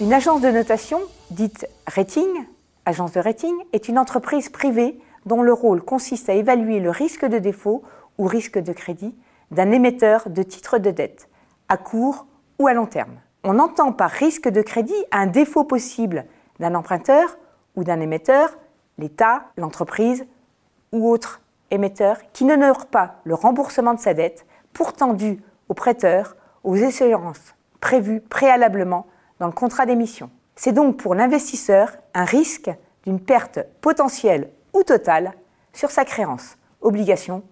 Une agence de notation, dite rating, agence de rating, est une entreprise privée dont le rôle consiste à évaluer le risque de défaut ou risque de crédit d'un émetteur de titres de dette, à court ou à long terme. On entend par risque de crédit un défaut possible d'un emprunteur ou d'un émetteur, l'État, l'entreprise ou autre émetteur, qui n'honore pas le remboursement de sa dette, pourtant due au prêteur, aux échéances prévues préalablement dans le contrat d'émission. C'est donc pour l'investisseur un risque d'une perte potentielle ou totale sur sa créance, obligation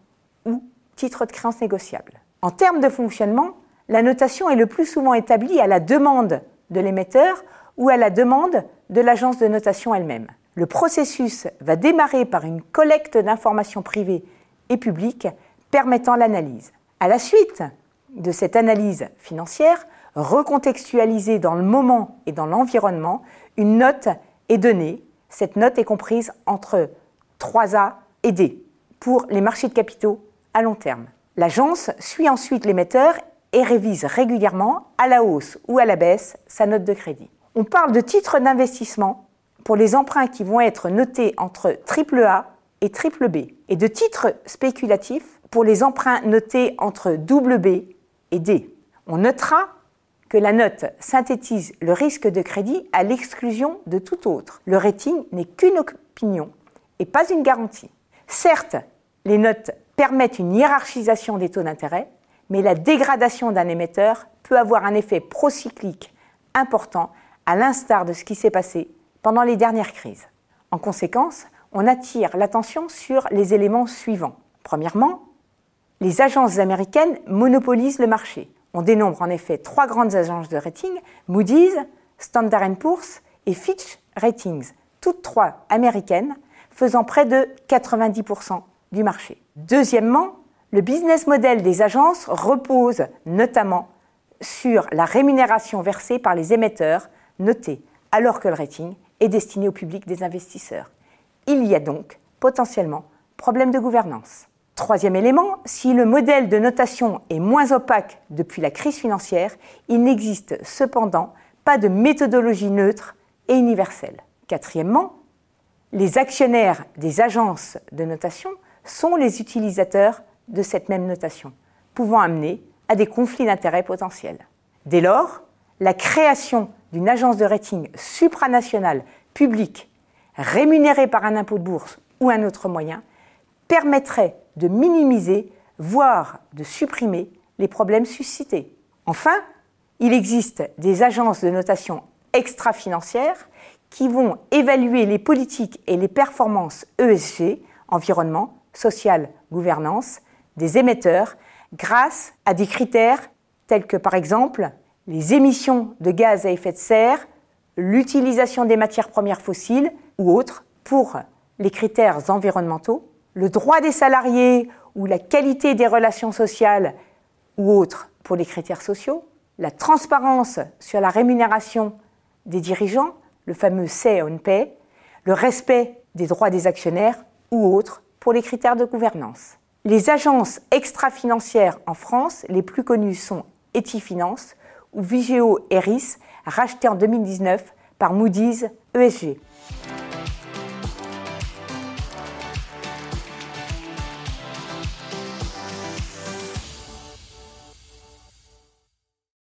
ou titre de créance négociable. En termes de fonctionnement, la notation est le plus souvent établie à la demande de l'émetteur ou à la demande de l'agence de notation elle-même. Le processus va démarrer par une collecte d'informations privées et publiques permettant l'analyse. À la suite de cette analyse financière, recontextualisée dans le moment et dans l'environnement, une note est donnée. Cette note est comprise entre 3A et D pour les marchés de capitaux à long terme. L'agence suit ensuite l'émetteur et révise régulièrement à la hausse ou à la baisse sa note de crédit. On parle de titres d'investissement pour les emprunts qui vont être notés entre AAA et B, et de titres spéculatifs pour les emprunts notés entre B et D. On notera que la note synthétise le risque de crédit à l'exclusion de tout autre. Le rating n'est qu'une opinion et pas une garantie. Certes, les notes permettent une hiérarchisation des taux d'intérêt, mais la dégradation d'un émetteur peut avoir un effet procyclique important, à l'instar de ce qui s'est passé pendant les dernières crises. En conséquence, on attire l'attention sur les éléments suivants. Premièrement, les agences américaines monopolisent le marché. On dénombre en effet trois grandes agences de rating, Moody's, Standard Poor's et Fitch Ratings, toutes trois américaines, faisant près de 90% du marché. Deuxièmement, le business model des agences repose notamment sur la rémunération versée par les émetteurs notés, alors que le rating est destiné au public des investisseurs. Il y a donc potentiellement problème de gouvernance. Troisième élément, si le modèle de notation est moins opaque depuis la crise financière, il n'existe cependant pas de méthodologie neutre et universelle. Quatrièmement, les actionnaires des agences de notation sont les utilisateurs de cette même notation, pouvant amener à des conflits d'intérêts potentiels. Dès lors, la création d'une agence de rating supranationale publique rémunérée par un impôt de bourse ou un autre moyen permettrait de minimiser, voire de supprimer les problèmes suscités. Enfin, il existe des agences de notation extra-financières qui vont évaluer les politiques et les performances ESG, environnement, social, gouvernance, des émetteurs grâce à des critères tels que par exemple les émissions de gaz à effet de serre, l'utilisation des matières premières fossiles ou autres pour les critères environnementaux, le droit des salariés ou la qualité des relations sociales ou autres pour les critères sociaux, la transparence sur la rémunération des dirigeants, le fameux say on pay, le respect des droits des actionnaires ou autres pour les critères de gouvernance. Les agences extra-financières en France, les plus connues sont Etifinance ou Vigeo Eris, racheté en 2019 par Moody's ESG.